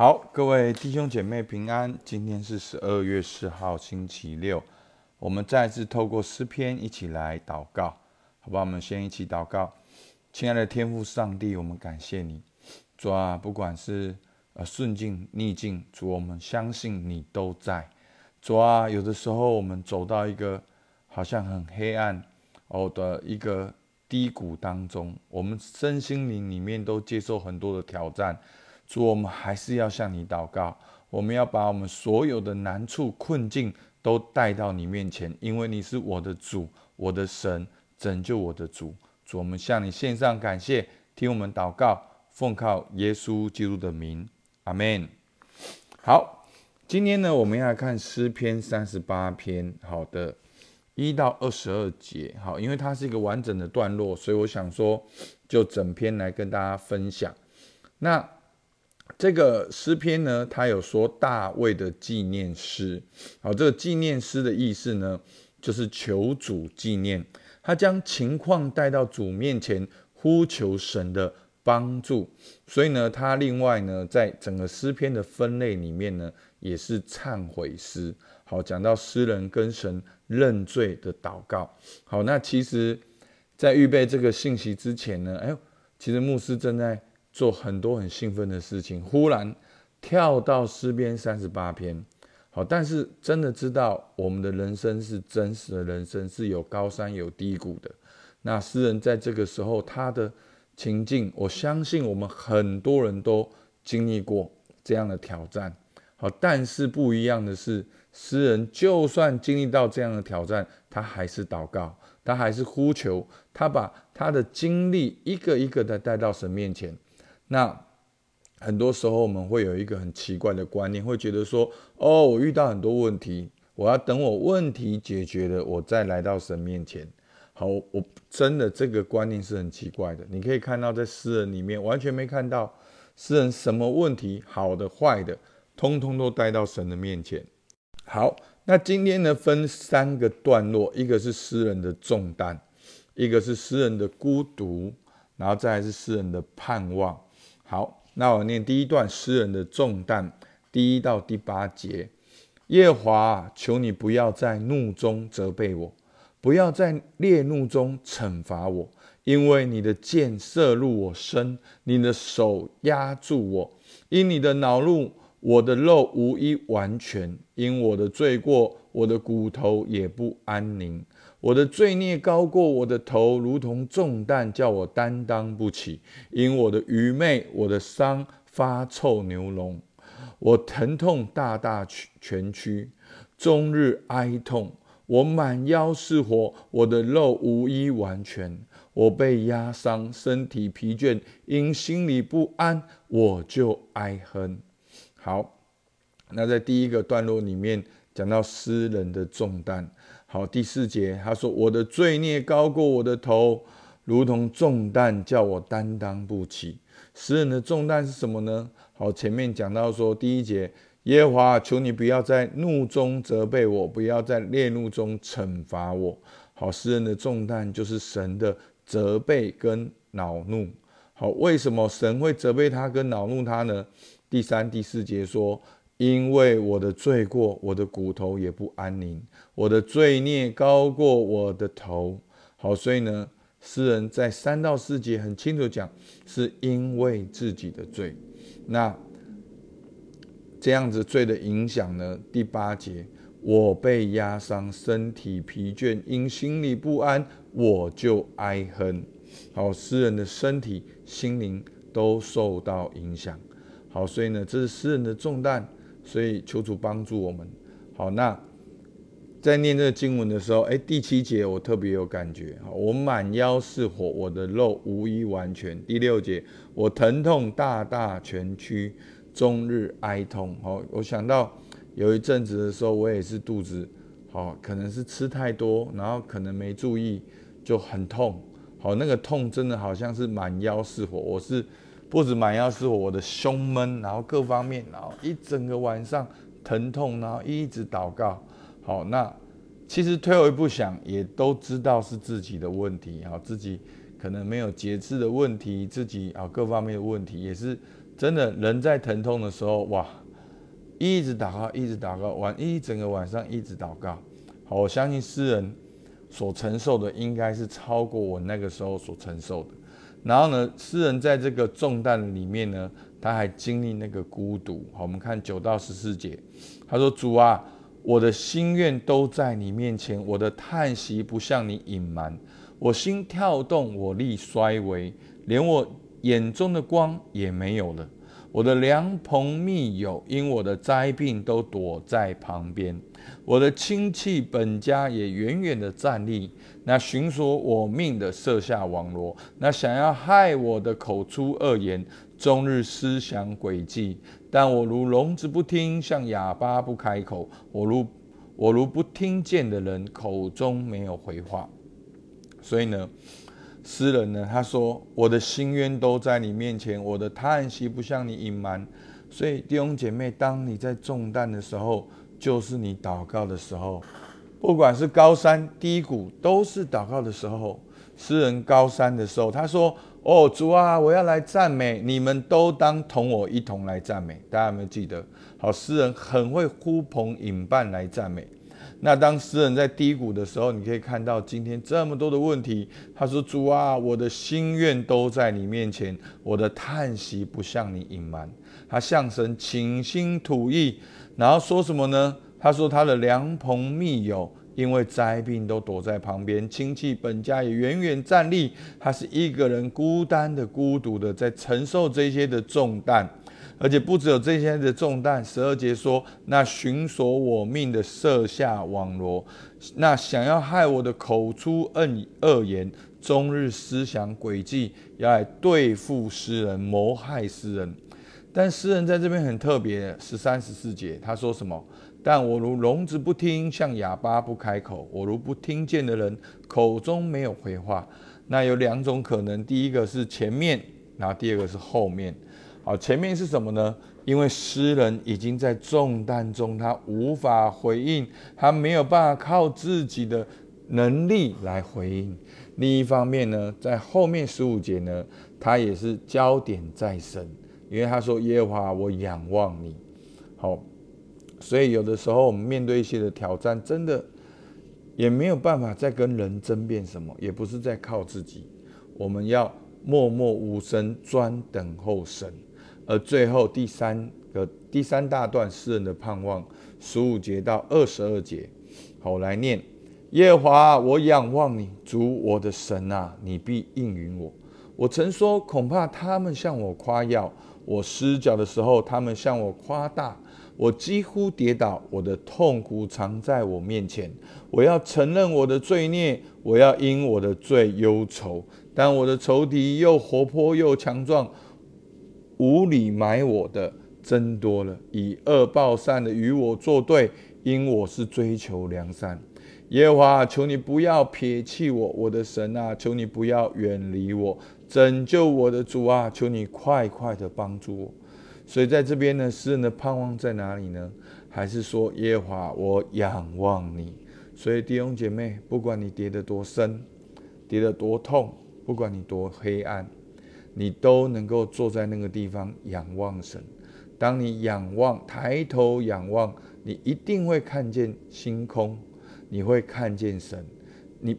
好，各位弟兄姐妹平安。今天是十二月四号，星期六。我们再次透过诗篇一起来祷告，好吧？我们先一起祷告。亲爱的天父上帝，我们感谢你，主啊，不管是呃顺境逆境，主，我们相信你都在。主啊，有的时候我们走到一个好像很黑暗哦的一个低谷当中，我们身心灵里面都接受很多的挑战。主，我们还是要向你祷告，我们要把我们所有的难处、困境都带到你面前，因为你是我的主，我的神，拯救我的主。主，我们向你献上感谢，听我们祷告，奉靠耶稣基督的名，阿门。好，今天呢，我们要看诗篇三十八篇，好的，一到二十二节，好，因为它是一个完整的段落，所以我想说，就整篇来跟大家分享。那这个诗篇呢，它有说大卫的纪念诗。好，这个纪念诗的意思呢，就是求主纪念，他将情况带到主面前，呼求神的帮助。所以呢，他另外呢，在整个诗篇的分类里面呢，也是忏悔诗。好，讲到诗人跟神认罪的祷告。好，那其实，在预备这个信息之前呢，哎呦，其实牧师正在。做很多很兴奋的事情，忽然跳到诗篇三十八篇，好，但是真的知道我们的人生是真实的人生，是有高山有低谷的。那诗人在这个时候他的情境，我相信我们很多人都经历过这样的挑战，好，但是不一样的是，诗人就算经历到这样的挑战，他还是祷告，他还是呼求，他把他的经历一个一个的带到神面前。那很多时候我们会有一个很奇怪的观念，会觉得说：哦，我遇到很多问题，我要等我问题解决了，我再来到神面前。好，我真的这个观念是很奇怪的。你可以看到在诗人里面完全没看到诗人什么问题，好的坏的，通通都带到神的面前。好，那今天呢分三个段落，一个是诗人的重担，一个是诗人的孤独，然后再是诗人的盼望。好，那我念第一段诗人的重担，第一到第八节。耶华，求你不要在怒中责备我，不要在烈怒中惩罚我，因为你的箭射入我身，你的手压住我。因你的恼怒，我的肉无一完全；因我的罪过，我的骨头也不安宁。我的罪孽高过我的头，如同重担，叫我担当不起。因我的愚昧，我的伤发臭牛脓，我疼痛大大全躯，终日哀痛。我满腰是火，我的肉无一完全。我被压伤，身体疲倦，因心里不安，我就哀哼。好，那在第一个段落里面讲到诗人的重担。好，第四节他说：“我的罪孽高过我的头，如同重担，叫我担当不起。诗人的重担是什么呢？好，前面讲到说，第一节，耶和华，求你不要在怒中责备我，不要在烈怒中惩罚我。好，诗人的重担就是神的责备跟恼怒。好，为什么神会责备他跟恼怒他呢？第三、第四节说。”因为我的罪过，我的骨头也不安宁；我的罪孽高过我的头。好，所以呢，诗人在三到四节很清楚讲，是因为自己的罪。那这样子罪的影响呢？第八节，我被压伤，身体疲倦，因心里不安，我就哀哼。好，诗人的身体、心灵都受到影响。好，所以呢，这是诗人的重担。所以求主帮助我们。好，那在念这个经文的时候，哎，第七节我特别有感觉。我满腰是火，我的肉无一完全。第六节，我疼痛大大全躯，终日哀痛。好，我想到有一阵子的时候，我也是肚子，好，可能是吃太多，然后可能没注意，就很痛。好，那个痛真的好像是满腰是火，我是。不止满腰是我的胸闷，然后各方面，然后一整个晚上疼痛，然后一直祷告。好，那其实退后一步想，也都知道是自己的问题，好，自己可能没有节制的问题，自己啊各方面的问题，也是真的，人在疼痛的时候，哇，一直祷告，一直祷告，晚一整个晚上一直祷告。好，我相信诗人所承受的应该是超过我那个时候所承受的。然后呢，诗人在这个重担里面呢，他还经历那个孤独。好，我们看九到十四节，他说：“主啊，我的心愿都在你面前，我的叹息不向你隐瞒。我心跳动，我力衰微，连我眼中的光也没有了。我的良朋密友因我的灾病都躲在旁边。”我的亲戚本家也远远的站立，那寻索我命的设下网罗，那想要害我的口出恶言，终日思想诡计。但我如聋子不听，像哑巴不开口。我如我如不听见的人，口中没有回话。所以呢，诗人呢，他说：“我的心愿都在你面前，我的叹息不向你隐瞒。”所以弟兄姐妹，当你在重担的时候，就是你祷告的时候，不管是高山低谷，都是祷告的时候。诗人高山的时候，他说：“哦，主啊，我要来赞美你们，都当同我一同来赞美。”大家有没有记得？好，诗人很会呼朋引伴来赞美。那当诗人在低谷的时候，你可以看到今天这么多的问题。他说：“主啊，我的心愿都在你面前，我的叹息不向你隐瞒。”他向神倾心吐意。然后说什么呢？他说他的良朋密友因为灾病都躲在旁边，亲戚本家也远远站立。他是一个人孤单的、孤独的，在承受这些的重担，而且不只有这些的重担。十二节说，那寻索我命的设下网罗，那想要害我的口出恶恶言，终日思想诡计，要来对付诗人，谋害诗人。但诗人在这边很特别，十三十四节他说什么？但我如聋子不听，像哑巴不开口。我如不听见的人，口中没有回话。那有两种可能，第一个是前面，然后第二个是后面。好，前面是什么呢？因为诗人已经在重担中，他无法回应，他没有办法靠自己的能力来回应。另一方面呢，在后面十五节呢，他也是焦点在身。因为他说：“耶和华，我仰望你。”好，所以有的时候我们面对一些的挑战，真的也没有办法再跟人争辩什么，也不是在靠自己。我们要默默无声，专等候神。而最后第三个第三大段诗人的盼望，十五节到二十二节，好我来念：耶和华，我仰望你，主我的神啊，你必应允我。我曾说，恐怕他们向我夸耀。我失脚的时候，他们向我夸大；我几乎跌倒，我的痛苦藏在我面前。我要承认我的罪孽，我要因我的罪忧愁。但我的仇敌又活泼又强壮，无理埋我的增多了，以恶报善的与我作对，因我是追求良善。耶和华，求你不要撇弃我，我的神啊，求你不要远离我。拯救我的主啊，求你快快的帮助我。所以在这边呢，诗人的盼望在哪里呢？还是说耶和华，我仰望你。所以弟兄姐妹，不管你跌得多深，跌得多痛，不管你多黑暗，你都能够坐在那个地方仰望神。当你仰望，抬头仰望，你一定会看见星空，你会看见神。你，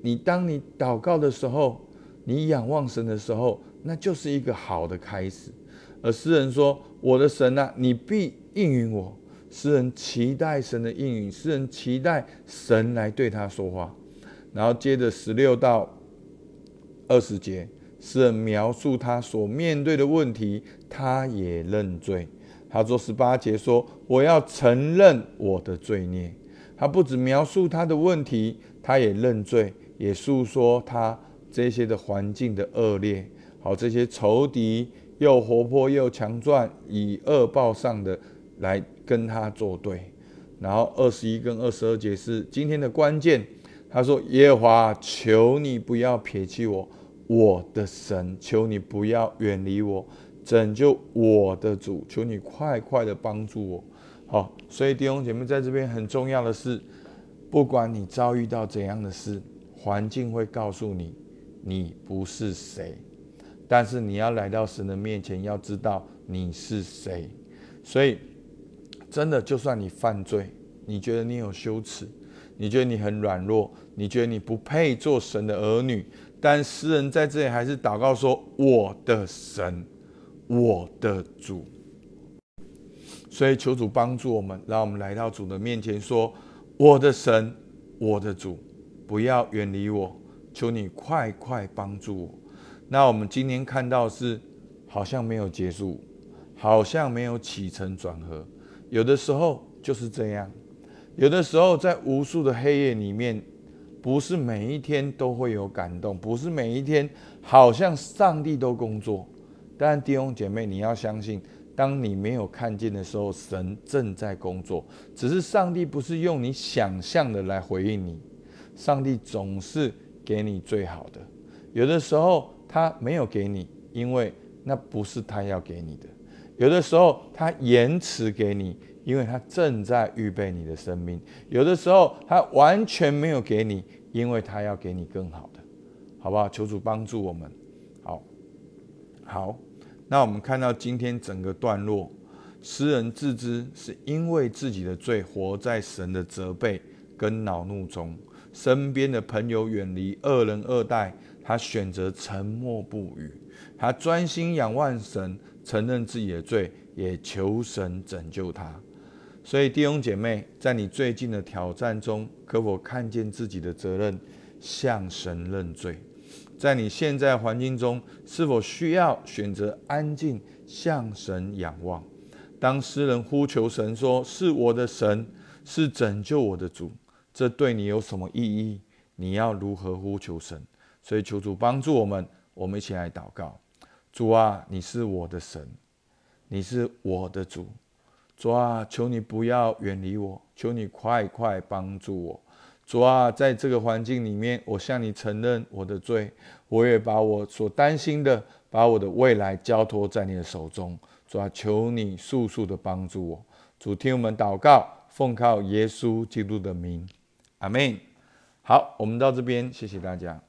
你当你祷告的时候。你仰望神的时候，那就是一个好的开始。而诗人说：“我的神啊，你必应允我。”诗人期待神的应允，诗人期待神来对他说话。然后接着十六到二十节，诗人描述他所面对的问题，他也认罪。他说十八节说：“我要承认我的罪孽。”他不止描述他的问题，他也认罪，也诉说他。这些的环境的恶劣，好，这些仇敌又活泼又强壮，以恶报上的来跟他作对。然后二十一跟二十二节是今天的关键。他说：“耶和华，求你不要撇弃我，我的神，求你不要远离我，拯救我的主，求你快快的帮助我。”好，所以弟兄姐妹在这边很重要的是，不管你遭遇到怎样的事，环境会告诉你。你不是谁，但是你要来到神的面前，要知道你是谁。所以，真的，就算你犯罪，你觉得你有羞耻，你觉得你很软弱，你觉得你不配做神的儿女，但诗人在这里还是祷告说：“我的神，我的主。”所以求主帮助我们，让我们来到主的面前说：“我的神，我的主，不要远离我，求你快快帮助我。”那我们今天看到是好像没有结束。好像没有起承转合，有的时候就是这样，有的时候在无数的黑夜里面，不是每一天都会有感动，不是每一天好像上帝都工作。但弟兄姐妹，你要相信，当你没有看见的时候，神正在工作。只是上帝不是用你想象的来回应你，上帝总是给你最好的。有的时候他没有给你，因为那不是他要给你的。有的时候他延迟给你，因为他正在预备你的生命；有的时候他完全没有给你，因为他要给你更好的，好不好？求主帮助我们。好，好，那我们看到今天整个段落，诗人自知是因为自己的罪，活在神的责备跟恼怒中，身边的朋友远离，恶人恶待他，选择沉默不语，他专心仰望神。承认自己的罪，也求神拯救他。所以弟兄姐妹，在你最近的挑战中，可否看见自己的责任，向神认罪？在你现在环境中，是否需要选择安静，向神仰望？当诗人呼求神说：“是我的神，是拯救我的主。”这对你有什么意义？你要如何呼求神？所以求主帮助我们，我们一起来祷告。主啊，你是我的神，你是我的主。主啊，求你不要远离我，求你快快帮助我。主啊，在这个环境里面，我向你承认我的罪，我也把我所担心的，把我的未来交托在你的手中。主啊，求你速速的帮助我。主，听我们祷告，奉靠耶稣基督的名，阿门。好，我们到这边，谢谢大家。